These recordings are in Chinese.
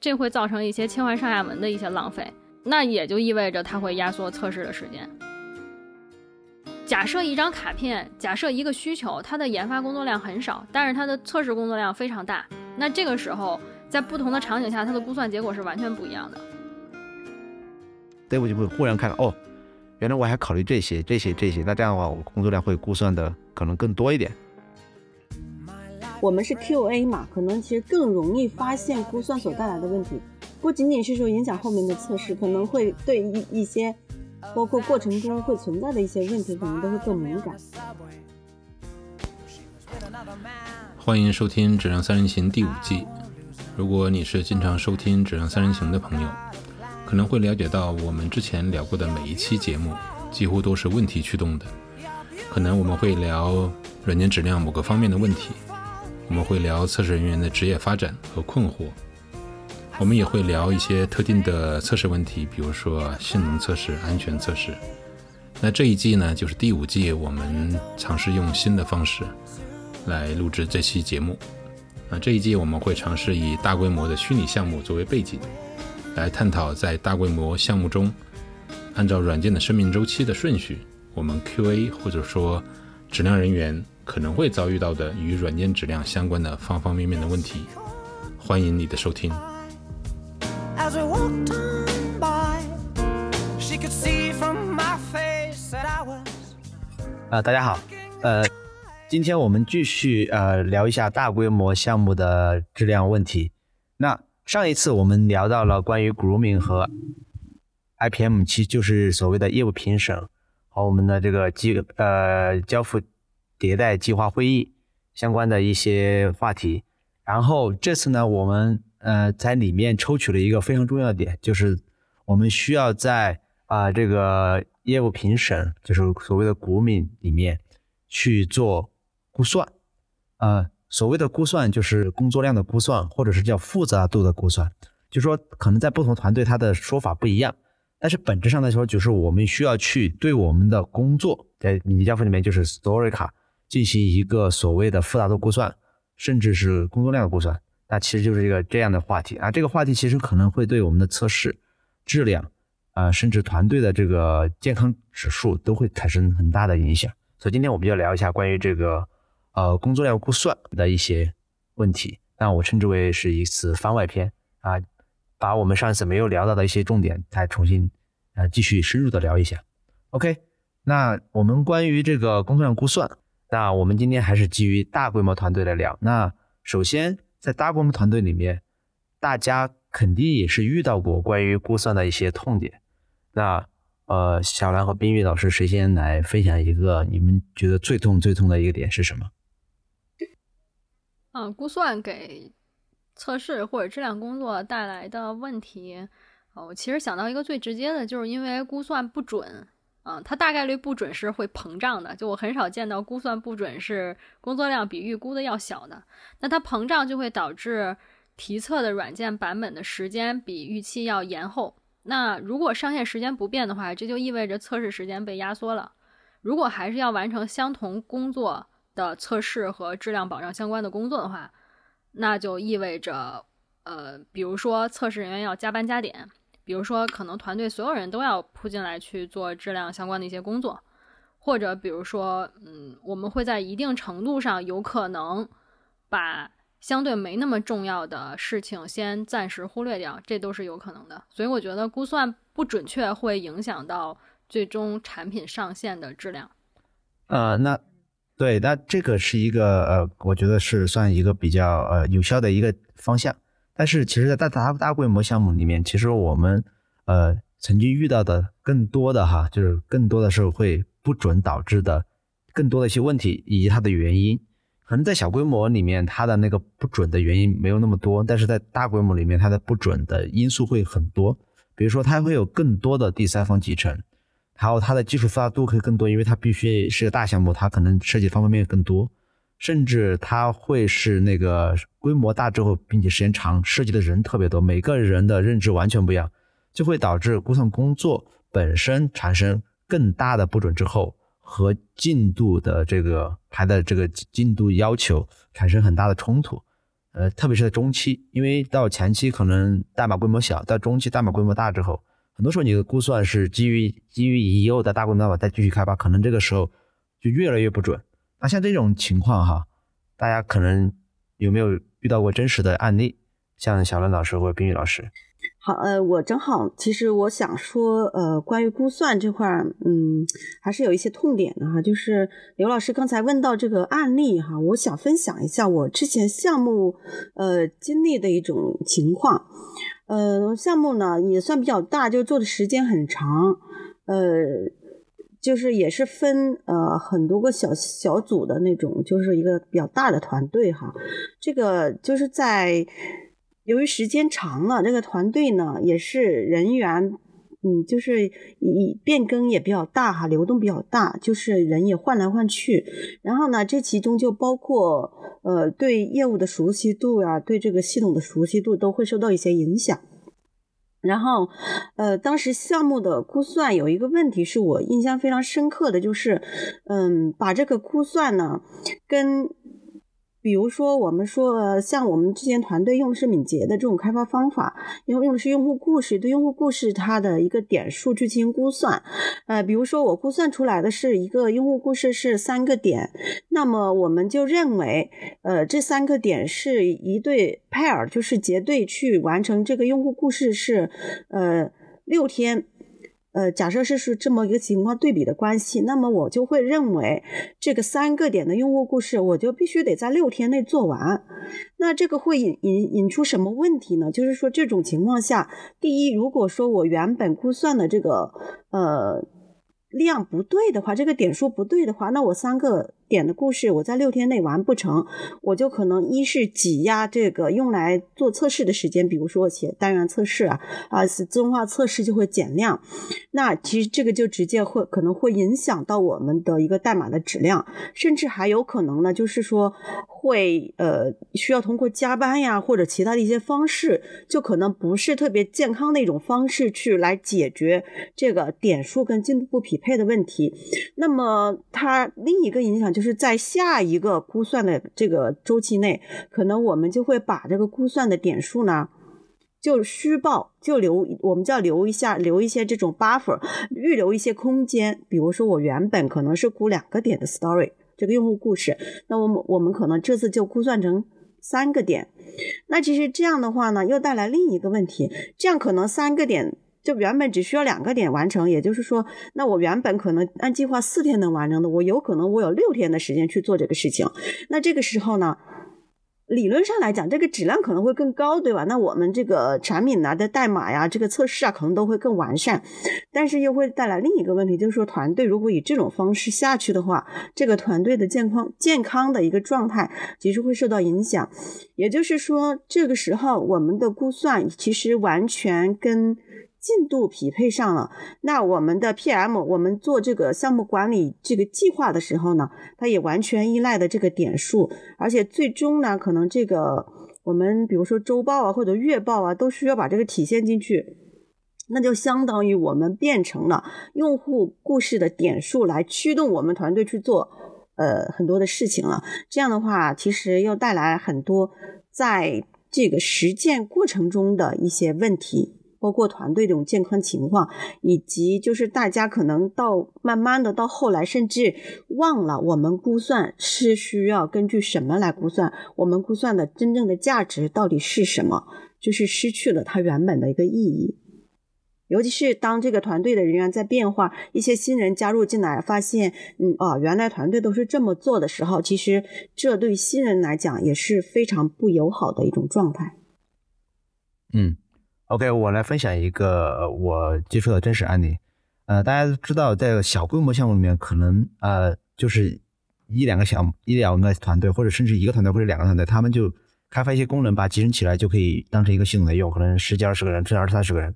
这会造成一些切换上下文的一些浪费，那也就意味着它会压缩测试的时间。假设一张卡片，假设一个需求，它的研发工作量很少，但是它的测试工作量非常大，那这个时候在不同的场景下，它的估算结果是完全不一样的。对，我就会忽然看到，哦，原来我还考虑这些、这些、这些，那这样的话，我工作量会估算的可能更多一点。我们是 QA 嘛，可能其实更容易发现估算所带来的问题，不仅仅是说影响后面的测试，可能会对一一些。包括过程中会存在的一些问题，可能都会更敏感。欢迎收听《质量三人行》第五季。如果你是经常收听《质量三人行》的朋友，可能会了解到我们之前聊过的每一期节目几乎都是问题驱动的。可能我们会聊软件质量某个方面的问题，我们会聊测试人员的职业发展和困惑。我们也会聊一些特定的测试问题，比如说性能测试、安全测试。那这一季呢，就是第五季，我们尝试用新的方式来录制这期节目。那这一季我们会尝试以大规模的虚拟项目作为背景，来探讨在大规模项目中，按照软件的生命周期的顺序，我们 QA 或者说质量人员可能会遭遇到的与软件质量相关的方方面面的问题。欢迎你的收听。啊，大家好，呃，今天我们继续呃聊一下大规模项目的质量问题。那上一次我们聊到了关于 grooming 和 IPM 七，就是所谓的业务评审和我们的这个机呃交付迭代计划会议相关的一些话题。然后这次呢，我们呃在里面抽取了一个非常重要的点，就是我们需要在啊这个。业务评审就是所谓的股敏里面去做估算，呃，所谓的估算就是工作量的估算，或者是叫复杂度的估算。就说可能在不同团队它的说法不一样，但是本质上来说，就是我们需要去对我们的工作在米家付里面就是 story 卡进行一个所谓的复杂度估算，甚至是工作量的估算。那其实就是一个这样的话题啊，这个话题其实可能会对我们的测试质量。啊，甚至团队的这个健康指数都会产生很大的影响。所以今天我们就聊一下关于这个呃工作量估算的一些问题。那我称之为是一次番外篇啊，把我们上一次没有聊到的一些重点再重新呃继续深入的聊一下。OK，那我们关于这个工作量估算，那我们今天还是基于大规模团队来聊。那首先在大规模团队里面，大家肯定也是遇到过关于估算的一些痛点。那呃，小兰和冰玉老师，谁先来分享一个你们觉得最痛最痛的一个点是什么？嗯，估算给测试或者质量工作带来的问题，我其实想到一个最直接的，就是因为估算不准，嗯，它大概率不准是会膨胀的，就我很少见到估算不准是工作量比预估的要小的，那它膨胀就会导致提测的软件版本的时间比预期要延后。那如果上线时间不变的话，这就意味着测试时间被压缩了。如果还是要完成相同工作的测试和质量保障相关的工作的话，那就意味着，呃，比如说测试人员要加班加点，比如说可能团队所有人都要扑进来去做质量相关的一些工作，或者比如说，嗯，我们会在一定程度上有可能把。相对没那么重要的事情，先暂时忽略掉，这都是有可能的。所以我觉得估算不准确会影响到最终产品上线的质量。呃，那对，那这个是一个呃，我觉得是算一个比较呃有效的一个方向。但是其实，在大大大规模项目里面，其实我们呃曾经遇到的更多的哈，就是更多的是会不准导致的更多的一些问题以及它的原因。可能在小规模里面，它的那个不准的原因没有那么多，但是在大规模里面，它的不准的因素会很多。比如说，它会有更多的第三方集成，还有它的技术复杂度可以更多，因为它必须是个大项目，它可能涉及方方面面更多，甚至它会是那个规模大之后，并且时间长，涉及的人特别多，每个人的认知完全不一样，就会导致估算工作本身产生更大的不准之后。和进度的这个排的这个进度要求产生很大的冲突，呃，特别是在中期，因为到前期可能代码规模小，到中期代码规模大之后，很多时候你的估算是基于基于已有的大规模代码再继续开发，可能这个时候就越来越不准。那像这种情况哈，大家可能有没有遇到过真实的案例？像小伦老师或者冰玉老师？好，呃，我正好，其实我想说，呃，关于估算这块，嗯，还是有一些痛点的哈。就是刘老师刚才问到这个案例哈，我想分享一下我之前项目呃经历的一种情况。呃，项目呢也算比较大，就做的时间很长，呃，就是也是分呃很多个小小组的那种，就是一个比较大的团队哈。这个就是在。由于时间长了，这个团队呢也是人员，嗯，就是以变更也比较大哈，流动比较大，就是人也换来换去。然后呢，这其中就包括呃对业务的熟悉度呀，对这个系统的熟悉度都会受到一些影响。然后，呃，当时项目的估算有一个问题是我印象非常深刻的就是，嗯，把这个估算呢跟。比如说，我们说，呃像我们之前团队用的是敏捷的这种开发方法，用用的是用户故事，对用户故事它的一个点数去进行估算。呃，比如说我估算出来的是一个用户故事是三个点，那么我们就认为，呃，这三个点是一对 pair，就是结对去完成这个用户故事是，呃，六天。呃，假设是是这么一个情况对比的关系，那么我就会认为这个三个点的用户故事，我就必须得在六天内做完。那这个会引引引出什么问题呢？就是说这种情况下，第一，如果说我原本估算的这个呃。量不对的话，这个点数不对的话，那我三个点的故事我在六天内完不成，我就可能一是挤压这个用来做测试的时间，比如说写单元测试啊，啊是自动化测试就会减量，那其实这个就直接会可能会影响到我们的一个代码的质量，甚至还有可能呢，就是说会呃需要通过加班呀或者其他的一些方式，就可能不是特别健康的一种方式去来解决这个点数跟进度不匹。配的问题，那么它另一个影响就是在下一个估算的这个周期内，可能我们就会把这个估算的点数呢，就虚报，就留，我们叫留一下，留一些这种 buffer，预留一些空间。比如说我原本可能是估两个点的 story 这个用户故事，那我们我们可能这次就估算成三个点。那其实这样的话呢，又带来另一个问题，这样可能三个点。就原本只需要两个点完成，也就是说，那我原本可能按计划四天能完成的，我有可能我有六天的时间去做这个事情。那这个时候呢，理论上来讲，这个质量可能会更高，对吧？那我们这个产品呢的代码呀，这个测试啊，可能都会更完善。但是又会带来另一个问题，就是说，团队如果以这种方式下去的话，这个团队的健康健康的一个状态其实会受到影响。也就是说，这个时候我们的估算其实完全跟进度匹配上了，那我们的 PM，我们做这个项目管理这个计划的时候呢，它也完全依赖的这个点数，而且最终呢，可能这个我们比如说周报啊或者月报啊，都需要把这个体现进去，那就相当于我们变成了用户故事的点数来驱动我们团队去做呃很多的事情了。这样的话，其实又带来很多在这个实践过程中的一些问题。包括团队这种健康情况，以及就是大家可能到慢慢的到后来，甚至忘了我们估算是需要根据什么来估算，我们估算的真正的价值到底是什么，就是失去了它原本的一个意义。尤其是当这个团队的人员在变化，一些新人加入进来，发现，嗯，哦，原来团队都是这么做的时候，其实这对新人来讲也是非常不友好的一种状态。嗯。OK，我来分享一个我接触的真实案例。呃，大家都知道，在小规模项目里面，可能呃就是一两个小一两个团队，或者甚至一个团队或者两个团队，他们就开发一些功能，把集成起来就可以当成一个系统来用，可能十几二十个人，甚至二三十个人。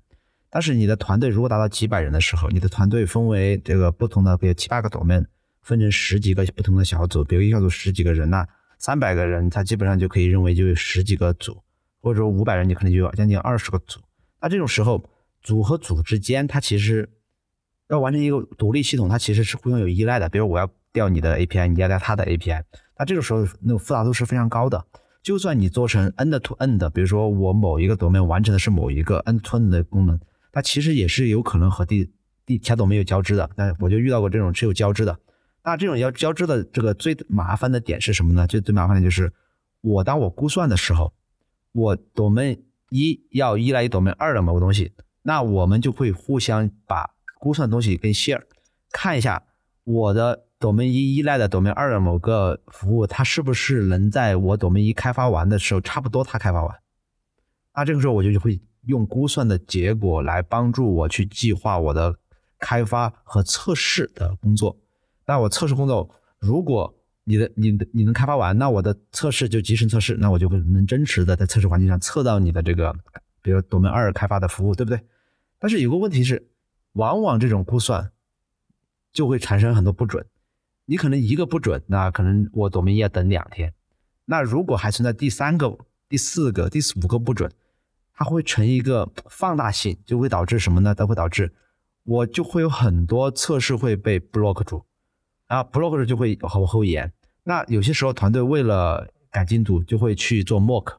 但是你的团队如果达到几百人的时候，你的团队分为这个不同的，比如七八个 domain，分成十几个不同的小组，比如一小组十几个人呐三百个人，他基本上就可以认为就有十几个组。或者说五百人，你可能就有将近二十个组。那这种时候，组和组之间，它其实要完成一个独立系统，它其实是互相有依赖的。比如我要调你的 API，你要调他的 API，那这个时候那个复杂度是非常高的。就算你做成 end to end，比如说我某一个 domain 完成的是某一个 end to end 的功能，它其实也是有可能和第第其他组件有交织的。那我就遇到过这种是有交织的。那这种要交织的这个最麻烦的点是什么呢？就最麻烦的就是我当我估算的时候，我 domain 一要依赖于 domain 二的某个东西，那我们就会互相把估算的东西跟 share，看一下我的。domain 一依赖的 domain 二的某个服务，它是不是能在我 domain 一开发完的时候，差不多它开发完？那这个时候我就会用估算的结果来帮助我去计划我的开发和测试的工作。那我测试工作，如果你的你的你能开发完，那我的测试就集成测试，那我就会能真实的在测试环境上测到你的这个，比如 domain 二开发的服务，对不对？但是有个问题是，往往这种估算就会产生很多不准。你可能一个不准，那可能我抖音要等两天。那如果还存在第三个、第四个、第五个不准，它会成一个放大性，就会导致什么呢？它会导致我就会有很多测试会被 block 住，啊，block 住就会往后延。那有些时候团队为了赶进度，就会去做 mock。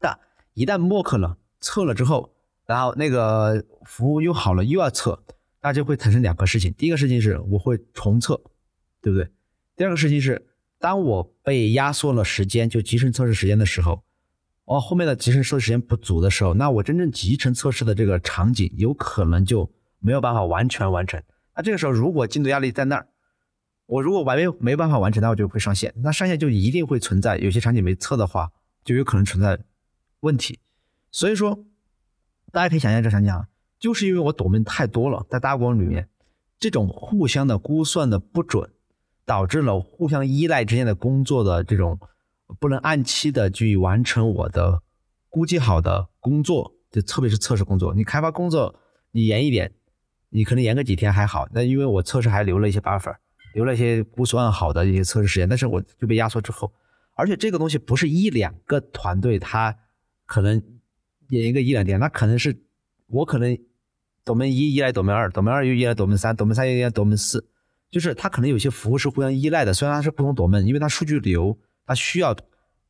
但一旦 mock 了，测了之后，然后那个服务又好了，又要测，那就会产生两个事情。第一个事情是我会重测。对不对？第二个事情是，当我被压缩了时间，就集成测试时间的时候，哦，后面的集成测试时间不足的时候，那我真正集成测试的这个场景有可能就没有办法完全完成。那这个时候，如果进度压力在那儿，我如果完没没办法完成，那我就会上线。那上线就一定会存在有些场景没测的话，就有可能存在问题。所以说，大家可以想象这场景啊，就是因为我抖门太多了，在大光里面，这种互相的估算的不准。导致了互相依赖之间的工作的这种不能按期的去完成我的估计好的工作，就特别是测试工作。你开发工作你延一点，你可能延个几天还好。那因为我测试还留了一些 buffer，留了一些估算好的一些测试时间，但是我就被压缩之后，而且这个东西不是一两个团队，他可能演一个一两天，那可能是我可能多门一依赖多门二多门二又依赖多门三多门三又依赖多门四。就是它可能有些服务是互相依赖的，虽然它是不同朵门，因为它数据流它需要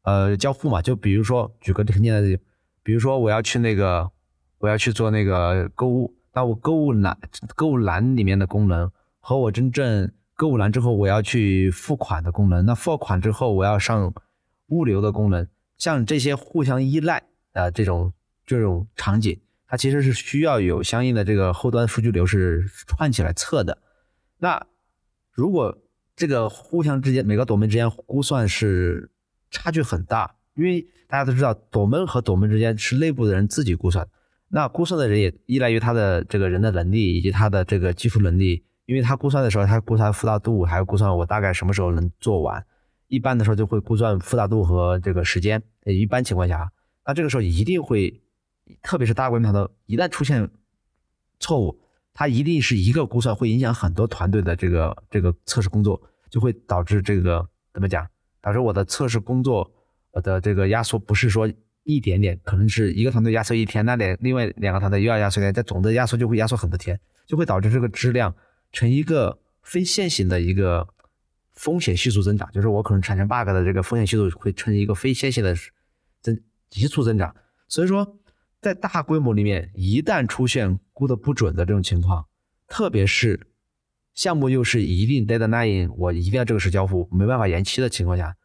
呃交互嘛。就比如说举个很简单的，比如说我要去那个我要去做那个购物，那我购物栏购物栏里面的功能和我真正购物栏之后我要去付款的功能，那付款之后我要上物流的功能，像这些互相依赖的这种这种场景，它其实是需要有相应的这个后端数据流是串起来测的，那。如果这个互相之间每个朵门之间估算是差距很大，因为大家都知道朵门和朵门之间是内部的人自己估算，那估算的人也依赖于他的这个人的能力以及他的这个技术能力，因为他估算的时候他估算复杂度，还要估算我大概什么时候能做完，一般的时候就会估算复杂度和这个时间，一般情况下，那这个时候一定会，特别是大规模的，一旦出现错误。它一定是一个估算会影响很多团队的这个这个测试工作，就会导致这个怎么讲？导致我的测试工作的这个压缩不是说一点点，可能是一个团队压缩一天，那两另外两个团队又要压缩一天，但总的压缩就会压缩很多天，就会导致这个质量成一个非线性的一个风险系数增长，就是我可能产生 bug 的这个风险系数会成一个非线性的增急速增长，所以说。在大规模里面，一旦出现估的不准的这种情况，特别是项目又是一定 deadline，我一定要这个时交付，没办法延期的情况下，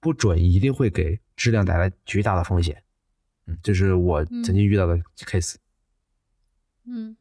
不准一定会给质量带来巨大的风险。嗯，这是我曾经遇到的 case。嗯，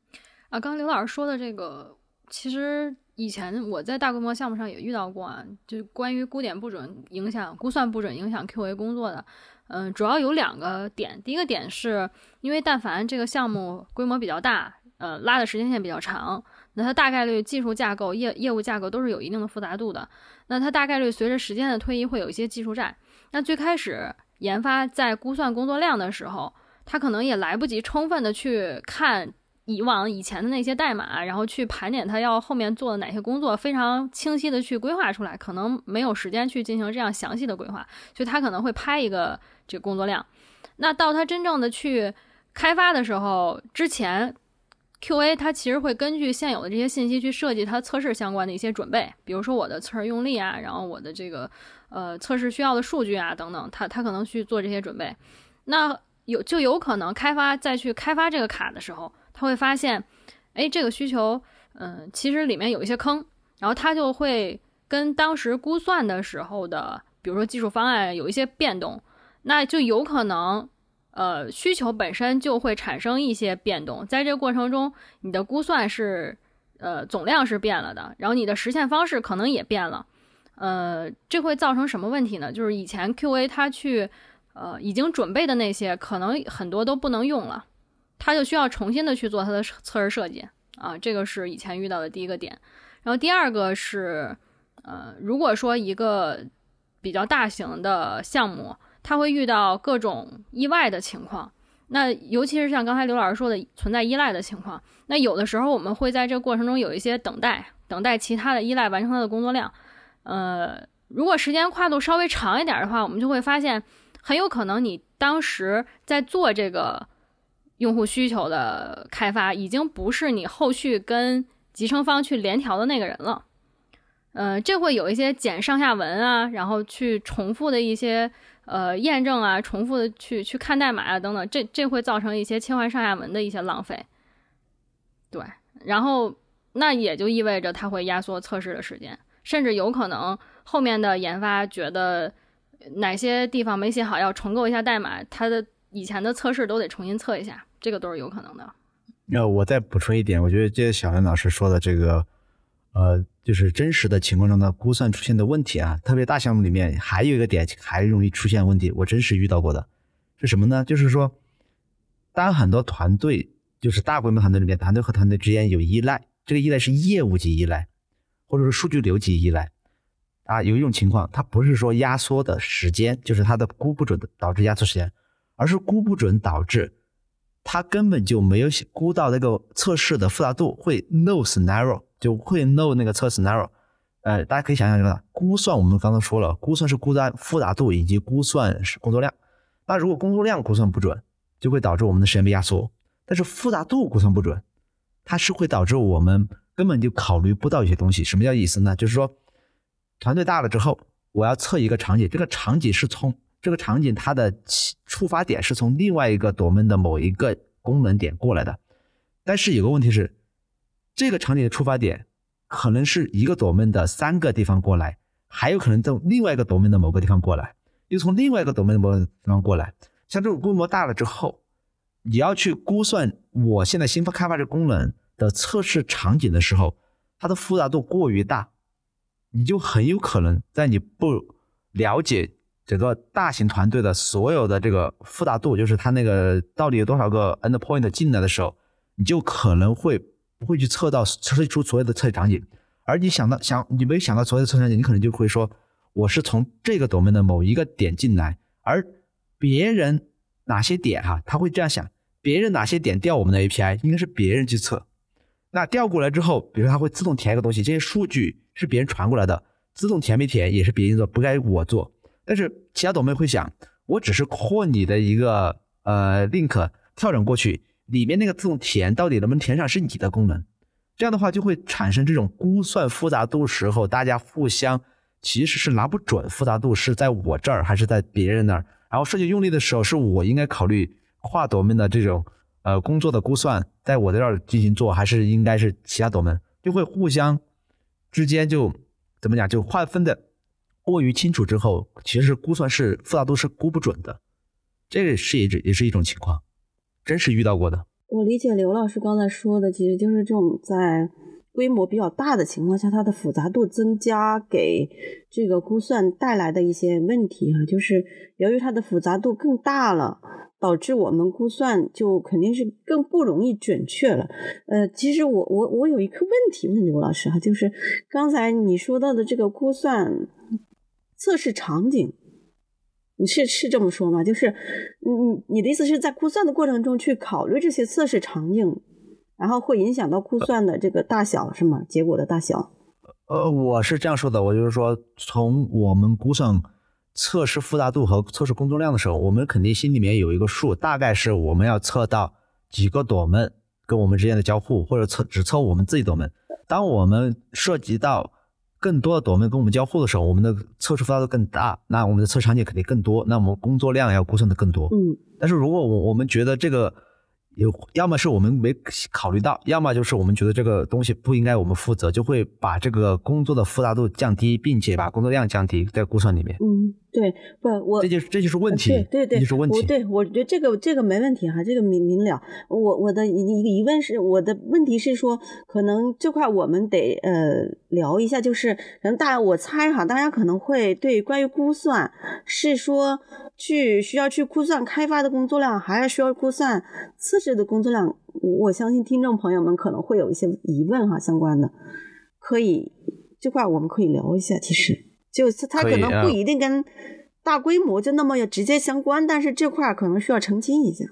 啊，刚刚刘老师说的这个，其实以前我在大规模项目上也遇到过啊，就关于估点不准影响估算不准影响 QA 工作的。嗯，主要有两个点。第一个点是因为，但凡这个项目规模比较大，呃，拉的时间线比较长，那它大概率技术架构、业业务架构都是有一定的复杂度的。那它大概率随着时间的推移会有一些技术债。那最开始研发在估算工作量的时候，它可能也来不及充分的去看。以往以前的那些代码，然后去盘点他要后面做的哪些工作，非常清晰的去规划出来，可能没有时间去进行这样详细的规划，所以他可能会拍一个这个工作量。那到他真正的去开发的时候，之前 QA 他其实会根据现有的这些信息去设计它测试相关的一些准备，比如说我的测试用力啊，然后我的这个呃测试需要的数据啊等等，他他可能去做这些准备。那有就有可能开发再去开发这个卡的时候，他会发现，哎，这个需求，嗯，其实里面有一些坑，然后他就会跟当时估算的时候的，比如说技术方案有一些变动，那就有可能。呃，需求本身就会产生一些变动，在这个过程中，你的估算是，呃，总量是变了的，然后你的实现方式可能也变了，呃，这会造成什么问题呢？就是以前 QA 他去，呃，已经准备的那些，可能很多都不能用了，他就需要重新的去做他的测试设计啊，这个是以前遇到的第一个点。然后第二个是，呃，如果说一个比较大型的项目。它会遇到各种意外的情况，那尤其是像刚才刘老师说的存在依赖的情况，那有的时候我们会在这个过程中有一些等待，等待其他的依赖完成它的工作量。呃，如果时间跨度稍微长一点的话，我们就会发现，很有可能你当时在做这个用户需求的开发，已经不是你后续跟集成方去联调的那个人了。呃，这会有一些剪上下文啊，然后去重复的一些。呃，验证啊，重复的去去看代码啊，等等，这这会造成一些切换上下文的一些浪费。对，然后那也就意味着它会压缩测试的时间，甚至有可能后面的研发觉得哪些地方没写好，要重构一下代码，它的以前的测试都得重新测一下，这个都是有可能的。那我再补充一点，我觉得这小林老师说的这个，呃。就是真实的情况中的估算出现的问题啊，特别大项目里面还有一个点还容易出现问题，我真实遇到过的是什么呢？就是说，当很多团队，就是大规模团队里面，团队和团队之间有依赖，这个依赖是业务级依赖，或者是数据流级依赖啊，有一种情况，它不是说压缩的时间，就是它的估不准的导致压缩时间，而是估不准导致他根本就没有估到那个测试的复杂度会 no scenario。就会 no 那个测试 scenario，呃，大家可以想象一下，估算我们刚刚说了，估算是估算复杂度以及估算是工作量。那如果工作量估算不准，就会导致我们的时间被压缩。但是复杂度估算不准，它是会导致我们根本就考虑不到一些东西。什么叫意思呢？就是说，团队大了之后，我要测一个场景，这个场景是从这个场景它的出发点是从另外一个 domain 的某一个功能点过来的。但是有个问题是。这个场景的出发点可能是一个 domain 的三个地方过来，还有可能从另外一个 domain 的某个地方过来，又从另外一个 domain 的某个地方过来。像这种规模大了之后，你要去估算我现在新发开发这功能的测试场景的时候，它的复杂度过于大，你就很有可能在你不了解整个大型团队的所有的这个复杂度，就是它那个到底有多少个 endpoint 进来的时候，你就可能会。不会去测到测试出所有的测试场景，而你想到想你没想到所有的测试场景，你可能就会说我是从这个 domain 的某一个点进来，而别人哪些点哈，他会这样想，别人哪些点调我们的 API 应该是别人去测，那调过来之后，比如说他会自动填一个东西，这些数据是别人传过来的，自动填没填也是别人做，不该我做。但是其他朵妹会想，我只是扩你的一个呃 link 跳转过去。里面那个自动填到底能不能填上是你的功能，这样的话就会产生这种估算复杂度时候，大家互相其实是拿不准复杂度是在我这儿还是在别人那儿。然后设计用力的时候，是我应该考虑跨朵门的这种呃工作的估算，在我这儿进行做，还是应该是其他朵门，就会互相之间就怎么讲，就划分的过于清楚之后，其实估算是复杂度是估不准的，这个是也也是一种情况。真是遇到过的。我理解刘老师刚才说的，其实就是这种在规模比较大的情况下，它的复杂度增加给这个估算带来的一些问题哈，就是由于它的复杂度更大了，导致我们估算就肯定是更不容易准确了。呃，其实我我我有一个问题问刘老师哈，就是刚才你说到的这个估算测试场景。你是是这么说吗？就是你你你的意思是在估算的过程中去考虑这些测试场景，然后会影响到估算的这个大小是吗？结果的大小？呃，我是这样说的，我就是说，从我们估算测试复杂度和测试工作量的时候，我们肯定心里面有一个数，大概是我们要测到几个朵门跟我们之间的交互，或者测只测我们自己朵门。当我们涉及到更多的朵们跟我们交互的时候，我们的测试复杂度更大，那我们的测试场景肯定更多，那我们工作量要估算的更多。嗯，但是如果我我们觉得这个有，要么是我们没考虑到，要么就是我们觉得这个东西不应该我们负责，就会把这个工作的复杂度降低，并且把工作量降低在估算里面。嗯，对，不，我这就是这就是问题，对对对，这就是问题。我对我觉得这个这个没问题哈，这个明明了。我我的一一个疑问是，我的问题是说，可能这块我们得呃聊一下，就是可能大家我猜哈，大家可能会对关于估算是说去需要去估算开发的工作量，还是需要估算测试的工作量？我相信听众朋友们可能会有一些疑问哈，相关的可以这块我们可以聊一下，其实。就是它可能不一定跟大规模就那么直接相关，但是这块可能需要澄清一下。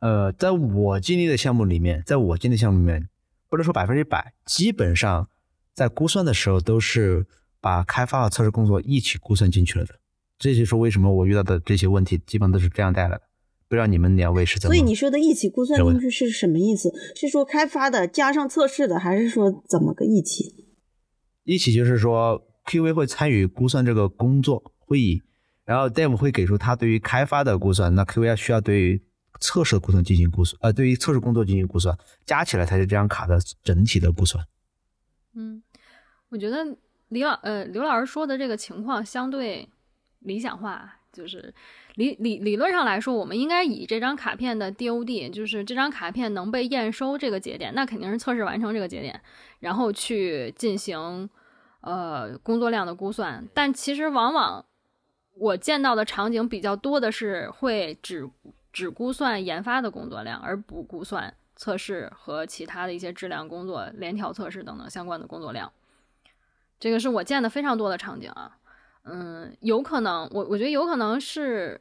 呃，在我经历的项目里面，在我经历项目里面，不能说百分之百，基本上在估算的时候都是把开发和测试工作一起估算进去了的。这就是为什么我遇到的这些问题基本都是这样带来的。不知道你们两位是怎么？所以你说的一起估算进去是什么意思？是说开发的加上测试的，还是说怎么个一起？一起就是说。，QV 会参与估算这个工作会议，然后 Dev 会给出他对于开发的估算，那 QV 需要对于测试的估算进行估算，呃，对于测试工作进行估算，加起来才是这张卡的整体的估算。嗯，我觉得李老呃刘老师说的这个情况相对理想化，就是理理理论上来说，我们应该以这张卡片的 DOD，就是这张卡片能被验收这个节点，那肯定是测试完成这个节点，然后去进行。呃，工作量的估算，但其实往往我见到的场景比较多的是会只只估算研发的工作量，而不估算测试和其他的一些质量工作、联调测试等等相关的工作量。这个是我见的非常多的场景啊。嗯，有可能，我我觉得有可能是，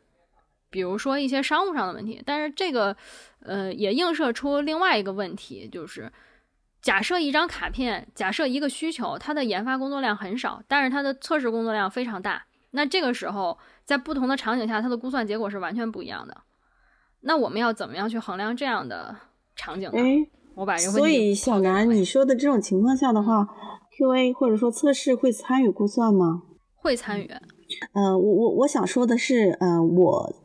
比如说一些商务上的问题，但是这个呃也映射出另外一个问题，就是。假设一张卡片，假设一个需求，它的研发工作量很少，但是它的测试工作量非常大。那这个时候，在不同的场景下，它的估算结果是完全不一样的。那我们要怎么样去衡量这样的场景呢？我把这个所以小南，你说的这种情况下的话，QA 或者说测试会参与估算吗？会参与。呃，我我我想说的是，呃，我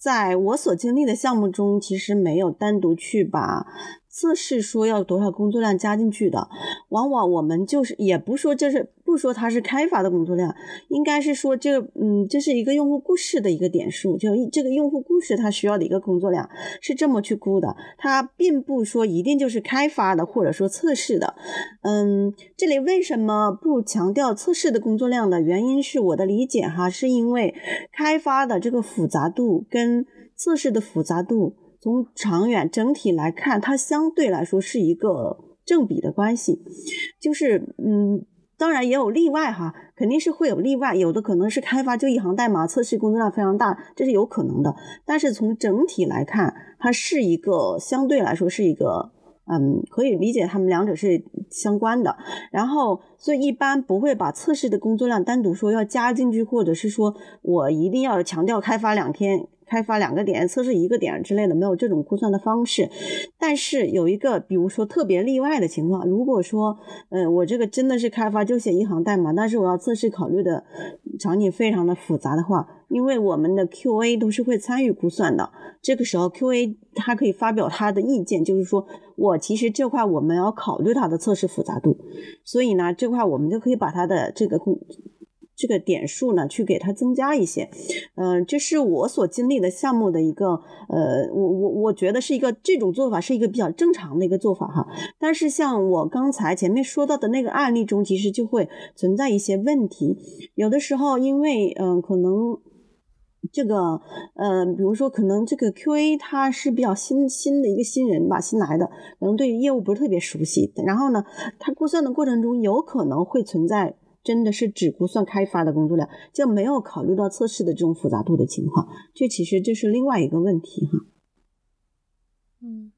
在我所经历的项目中，其实没有单独去把。测试说要多少工作量加进去的，往往我们就是也不说这是不说它是开发的工作量，应该是说这嗯这是一个用户故事的一个点数，就这个用户故事它需要的一个工作量是这么去估的，它并不说一定就是开发的或者说测试的，嗯，这里为什么不强调测试的工作量的原因是我的理解哈，是因为开发的这个复杂度跟测试的复杂度。从长远整体来看，它相对来说是一个正比的关系，就是嗯，当然也有例外哈，肯定是会有例外，有的可能是开发就一行代码，测试工作量非常大，这是有可能的。但是从整体来看，它是一个相对来说是一个嗯，可以理解他们两者是相关的。然后，所以一般不会把测试的工作量单独说要加进去，或者是说我一定要强调开发两天。开发两个点，测试一个点之类的，没有这种估算的方式。但是有一个，比如说特别例外的情况，如果说，呃，我这个真的是开发就写一行代码，但是我要测试考虑的场景非常的复杂的话，因为我们的 QA 都是会参与估算的，这个时候 QA 他可以发表他的意见，就是说我其实这块我们要考虑它的测试复杂度，所以呢，这块我们就可以把它的这个工。这个点数呢，去给它增加一些，嗯，这是我所经历的项目的一个，呃，我我我觉得是一个这种做法是一个比较正常的一个做法哈。但是像我刚才前面说到的那个案例中，其实就会存在一些问题。有的时候因为，嗯，可能这个，呃，比如说可能这个 QA 他是比较新新的一个新人吧，新来的，可能对业务不是特别熟悉。然后呢，他估算的过程中有可能会存在。真的是只估算开发的工作量，就没有考虑到测试的这种复杂度的情况，这其实就是另外一个问题哈。嗯，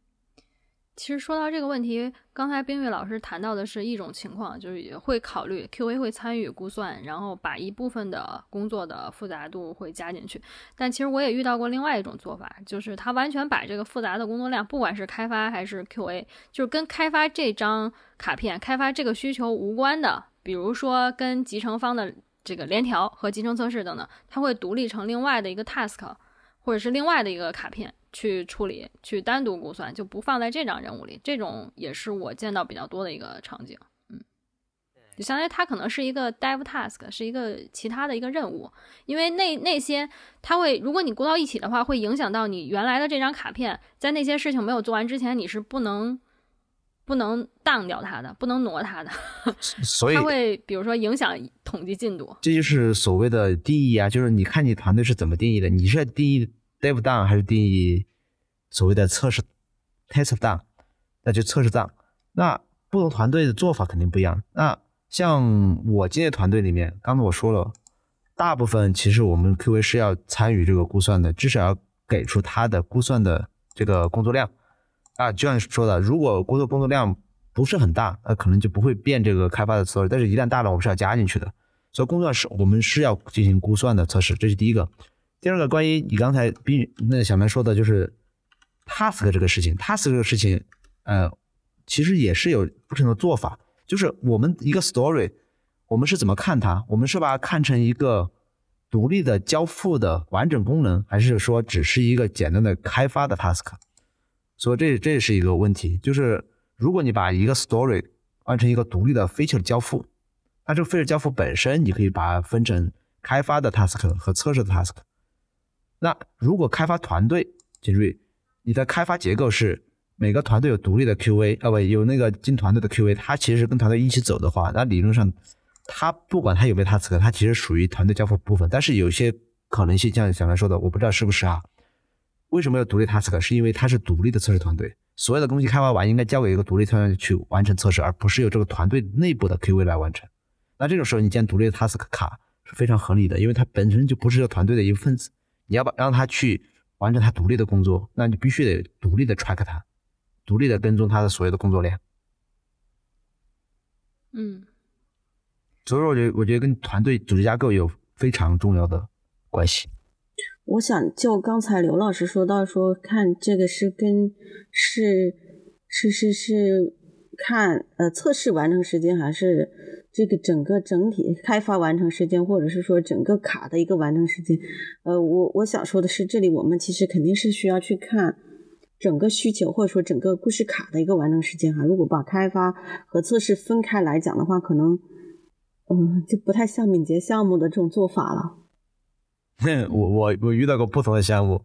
其实说到这个问题，刚才冰玉老师谈到的是一种情况，就是也会考虑 QA 会参与估算，然后把一部分的工作的复杂度会加进去。但其实我也遇到过另外一种做法，就是他完全把这个复杂的工作量，不管是开发还是 QA，就是跟开发这张卡片、开发这个需求无关的，比如说跟集成方的这个联调和集成测试等等，它会独立成另外的一个 task，或者是另外的一个卡片。去处理，去单独估算，就不放在这张任务里。这种也是我见到比较多的一个场景。嗯，就相当于它可能是一个 dev task，是一个其他的一个任务。因为那那些它会，如果你估到一起的话，会影响到你原来的这张卡片，在那些事情没有做完之前，你是不能不能当掉它的，不能挪它的。所以它会比如说影响统计进度。这就是所谓的定义啊，就是你看你团队是怎么定义的，你是定义。Dev down 还是定义所谓的测试 test down，那就测试 down。那不同团队的做法肯定不一样。那像我今天团队里面，刚才我说了，大部分其实我们 QA 是要参与这个估算的，至少要给出他的估算的这个工作量啊。就像说的，如果工作工作量不是很大，那可能就不会变这个开发的策略。但是一旦大了，我们是要加进去的。所以工作是我们是要进行估算的测试，这是第一个。第二个，关于你刚才比那小南说的，就是 task 这个事情，task 这个事情，呃，其实也是有不同的做法。就是我们一个 story，我们是怎么看它？我们是把它看成一个独立的交付的完整功能，还是说只是一个简单的开发的 task？所以这这是一个问题。就是如果你把一个 story 换成一个独立的 feature 交付，那这个 feature 交付本身，你可以把它分成开发的 task 和测试的 task。那如果开发团队，杰瑞，你的开发结构是每个团队有独立的 QA，啊不，有那个进团队的 QA，他其实跟团队一起走的话，那理论上，他不管他有没有 task，他其实属于团队交付部分。但是有些可能性，像小兰说的，我不知道是不是啊？为什么要独立 task？是因为它是独立的测试团队，所有的东西开发完应该交给一个独立团队去完成测试，而不是由这个团队内部的 QA 来完成。那这种时候，你建独立的 task 卡是非常合理的，因为它本身就不是这个团队的一份子。你要把让他去完成他独立的工作，那你必须得独立的 track 他，独立的跟踪他的所有的工作量。嗯，所以说，我觉得我觉得跟团队组织架构有非常重要的关系。我想就刚才刘老师说到说，看这个是跟是是是是看呃测试完成时间还是。这个整个整体开发完成时间，或者是说整个卡的一个完成时间，呃，我我想说的是，这里我们其实肯定是需要去看整个需求，或者说整个故事卡的一个完成时间哈。如果把开发和测试分开来讲的话，可能嗯就不太像敏捷项目的这种做法了。我我我遇到过不同的项目，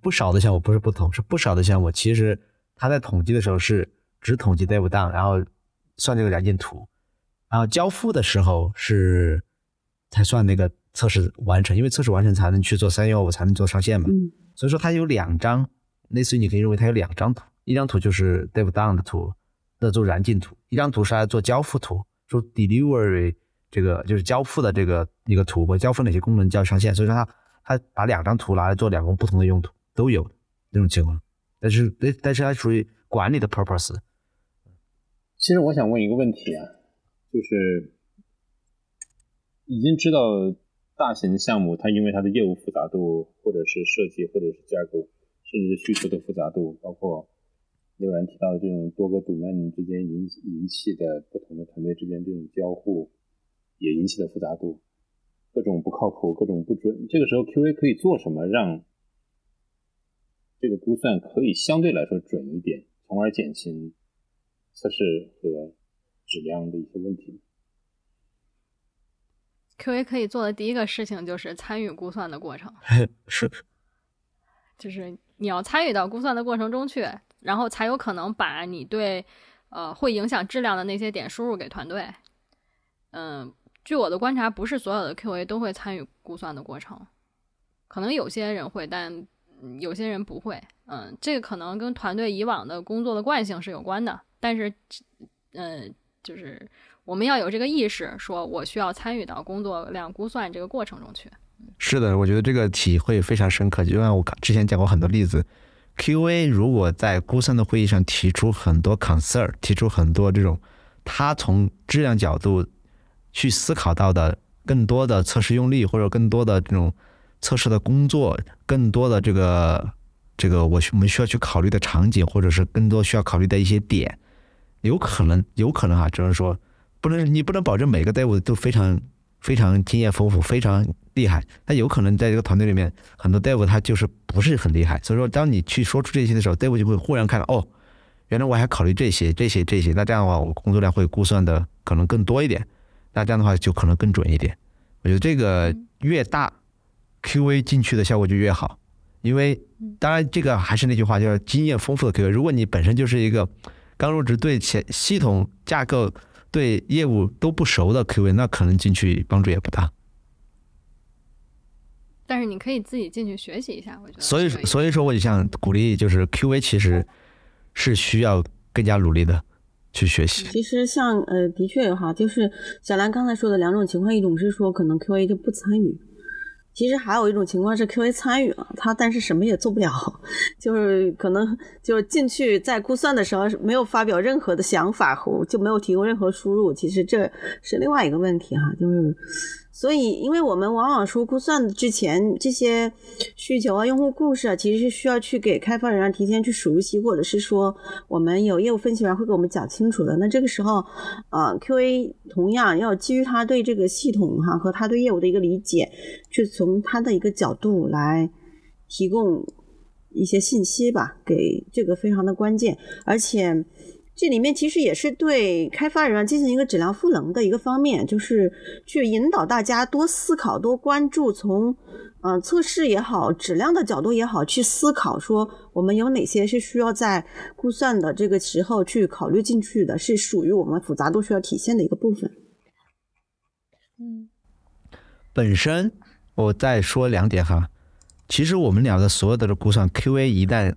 不少的项目不是不同，是不少的项目，其实他在统计的时候是只统计 dev down，然后算这个燃件图。然后交付的时候是才算那个测试完成，因为测试完成才能去做三幺五，才能做上线嘛。所以说它有两张，类似于你可以认为它有两张图，一张图就是 dev down 的图，那做燃尽图；一张图是来做交付图，说 delivery 这个就是交付的这个一个图，我交付哪些功能就要上线。所以说它它把两张图拿来做两个不同的用途都有这种情况，但是但但是它属于管理的 purpose。其实我想问一个问题啊。就是已经知道大型项目，它因为它的业务复杂度，或者是设计，或者是架构，甚至是需求的复杂度，包括刘然提到的这种多个组件之间引引起的不同的团队之间这种交互，也引起的复杂度，各种不靠谱，各种不准。这个时候 QA 可以做什么，让这个估算可以相对来说准一点，从而减轻测试和。质量的一些问题。QA 可以做的第一个事情就是参与估算的过程，是，就是你要参与到估算的过程中去，然后才有可能把你对呃会影响质量的那些点输入给团队。嗯，据我的观察，不是所有的 QA 都会参与估算的过程，可能有些人会，但有些人不会。嗯，这个可能跟团队以往的工作的惯性是有关的，但是，嗯。就是我们要有这个意识，说我需要参与到工作量估算这个过程中去。是的，我觉得这个体会非常深刻。就像我之前讲过很多例子 QA 如果在估算的会议上提出很多 concern，提出很多这种他从质量角度去思考到的更多的测试用例，或者更多的这种测试的工作，更多的这个这个我我们需要去考虑的场景，或者是更多需要考虑的一些点，有可能有可能啊，只能说不能你不能保证每个队伍都非常非常经验丰富，非常。厉害，那有可能在这个团队里面，很多 dev 他就是不是很厉害，所以说当你去说出这些的时候，dev 就会忽然看到，哦，原来我还考虑这些、这些、这些，那这样的话，我工作量会估算的可能更多一点，那这样的话就可能更准一点。我觉得这个越大，QA 进去的效果就越好，因为当然这个还是那句话，就是经验丰富的 QA。如果你本身就是一个刚入职、对前系统架构、对业务都不熟的 QA，那可能进去帮助也不大。但是你可以自己进去学习一下，我觉得。所以，所以说，我就想鼓励，就是 QA 其实是需要更加努力的去学习。其实，像呃，的确哈，就是小兰刚才说的两种情况，一种是说可能 QA 就不参与，其实还有一种情况是 QA 参与了，他但是什么也做不了，就是可能就是进去在估算的时候没有发表任何的想法和就没有提供任何输入，其实这是另外一个问题哈，就是。所以，因为我们往往说估算之前这些需求啊、用户故事啊，其实是需要去给开发人员提前去熟悉，或者是说我们有业务分析员会给我们讲清楚的。那这个时候，呃，QA 同样要基于他对这个系统哈和他对业务的一个理解，去从他的一个角度来提供一些信息吧，给这个非常的关键，而且。这里面其实也是对开发人员进行一个质量赋能的一个方面，就是去引导大家多思考、多关注，从嗯测试也好、质量的角度也好，去思考说我们有哪些是需要在估算的这个时候去考虑进去的，是属于我们复杂度需要体现的一个部分。嗯，本身我再说两点哈，其实我们聊的所有的估算 QA 一旦。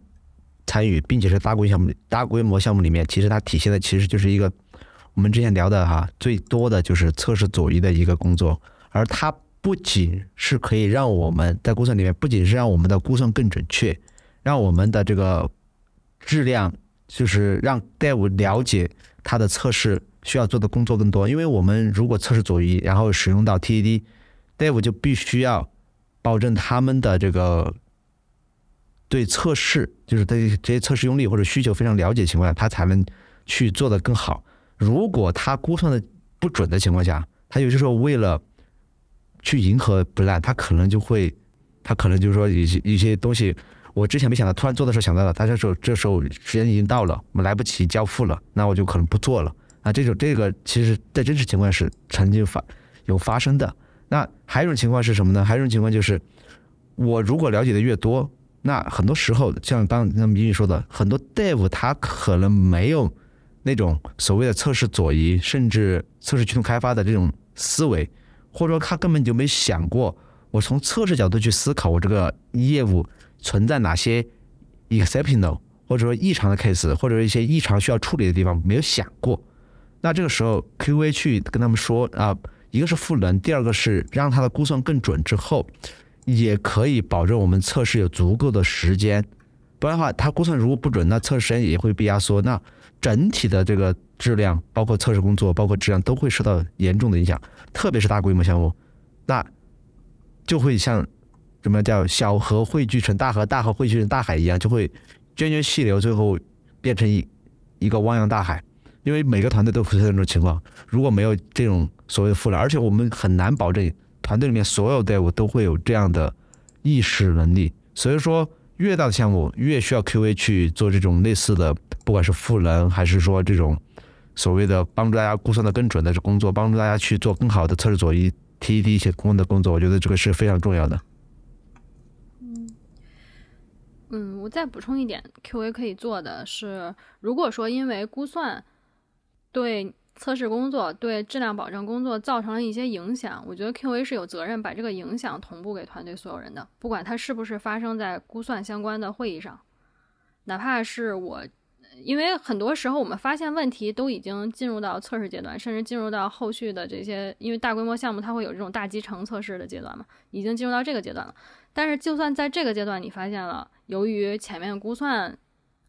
参与，并且是大规模项目、大规模项目里面，其实它体现的其实就是一个我们之前聊的哈，最多的就是测试左移的一个工作，而它不仅是可以让我们在估算里面，不仅是让我们的估算更准确，让我们的这个质量，就是让 Dev 了解它的测试需要做的工作更多，因为我们如果测试左移，然后使用到 TED，Dev 就必须要保证他们的这个。对测试，就是对这些测试用例或者需求非常了解的情况下，他才能去做的更好。如果他估算的不准的情况下，他有些时候为了去迎合 plan，他可能就会，他可能就是说一些一些东西，我之前没想到，突然做的时候想到了，他这时候这时候时间已经到了，我们来不及交付了，那我就可能不做了。啊，这种这个其实在真实情况是曾经发有发生的。那还有一种情况是什么呢？还有一种情况就是，我如果了解的越多。那很多时候，像刚那米米说的，很多 Dev 他可能没有那种所谓的测试左移，甚至测试驱动开发的这种思维，或者说他根本就没想过，我从测试角度去思考我这个业务存在哪些 exceptional 或者说异常的 case，或者一些异常需要处理的地方，没有想过。那这个时候 QA 去跟他们说啊，一个是赋能，第二个是让他的估算更准之后。也可以保证我们测试有足够的时间，不然的话，它估算如果不准，那测试时间也会被压缩，那整体的这个质量，包括测试工作，包括质量都会受到严重的影响。特别是大规模项目，那就会像什么叫小河汇聚成大河，大河汇聚成大海一样，就会涓涓细流，最后变成一一个汪洋大海。因为每个团队都存在这种情况，如果没有这种所谓的赋能，而且我们很难保证。团队里面所有队伍都会有这样的意识能力，所以说越大的项目越需要 QA 去做这种类似的，不管是赋能还是说这种所谓的帮助大家估算的更准的工作，帮助大家去做更好的测试左移、TED 一些工的工作，我觉得这个是非常重要的。嗯，我再补充一点，QA 可以做的是，如果说因为估算对。测试工作对质量保证工作造成了一些影响，我觉得 QA 是有责任把这个影响同步给团队所有人的，不管它是不是发生在估算相关的会议上，哪怕是我，因为很多时候我们发现问题都已经进入到测试阶段，甚至进入到后续的这些，因为大规模项目它会有这种大集成测试的阶段嘛，已经进入到这个阶段了。但是就算在这个阶段你发现了由于前面估算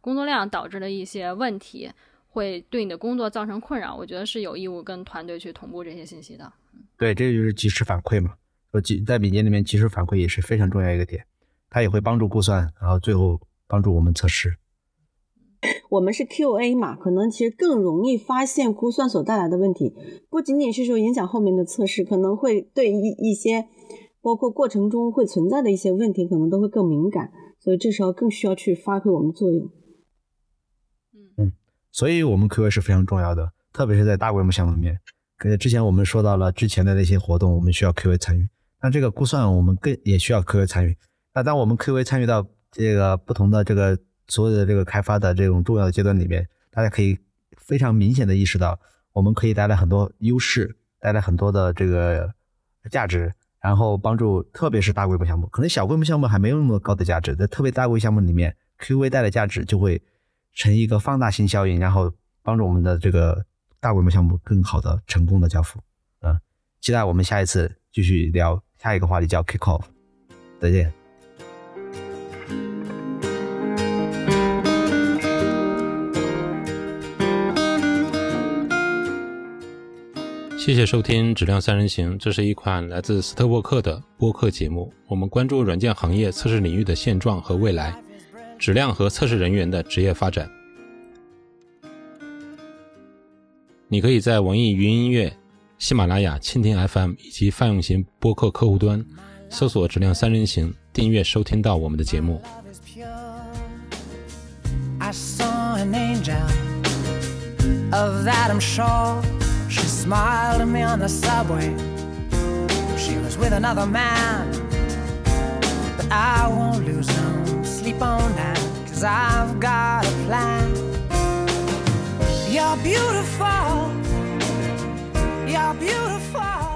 工作量导致的一些问题，会对你的工作造成困扰，我觉得是有义务跟团队去同步这些信息的。对，这就是及时反馈嘛。说及在敏捷里面，及时反馈也是非常重要一个点，它也会帮助估算，然后最后帮助我们测试。我们是 QA 嘛，可能其实更容易发现估算所带来的问题，不仅仅是说影响后面的测试，可能会对一一些包括过程中会存在的一些问题，可能都会更敏感，所以这时候更需要去发挥我们的作用。所以我们 QA 是非常重要的，特别是在大规模项目里面。呃，之前我们说到了之前的那些活动，我们需要 QA 参与。那这个估算我们更也需要 QA 参与。那当我们 QA 参与到这个不同的这个所有的这个开发的这种重要的阶段里面，大家可以非常明显的意识到，我们可以带来很多优势，带来很多的这个价值，然后帮助特别是大规模项目，可能小规模项目还没有那么高的价值，在特别大规模项目里面，QA 带来价值就会成一个放大性效应，然后帮助我们的这个大规模项目更好的成功的交付。嗯，期待我们下一次继续聊。下一个话题叫 kick off，再见。谢谢收听《质量三人行》，这是一款来自斯特沃克的播客节目。我们关注软件行业测试领域的现状和未来，质量和测试人员的职业发展。你可以在网易云音乐。喜马拉雅、蜻蜓 FM 以及泛用型播客客户端搜索“质量三人行”，订阅收听到我们的节目。cause I've got a plan. You're beautiful, you're beautiful.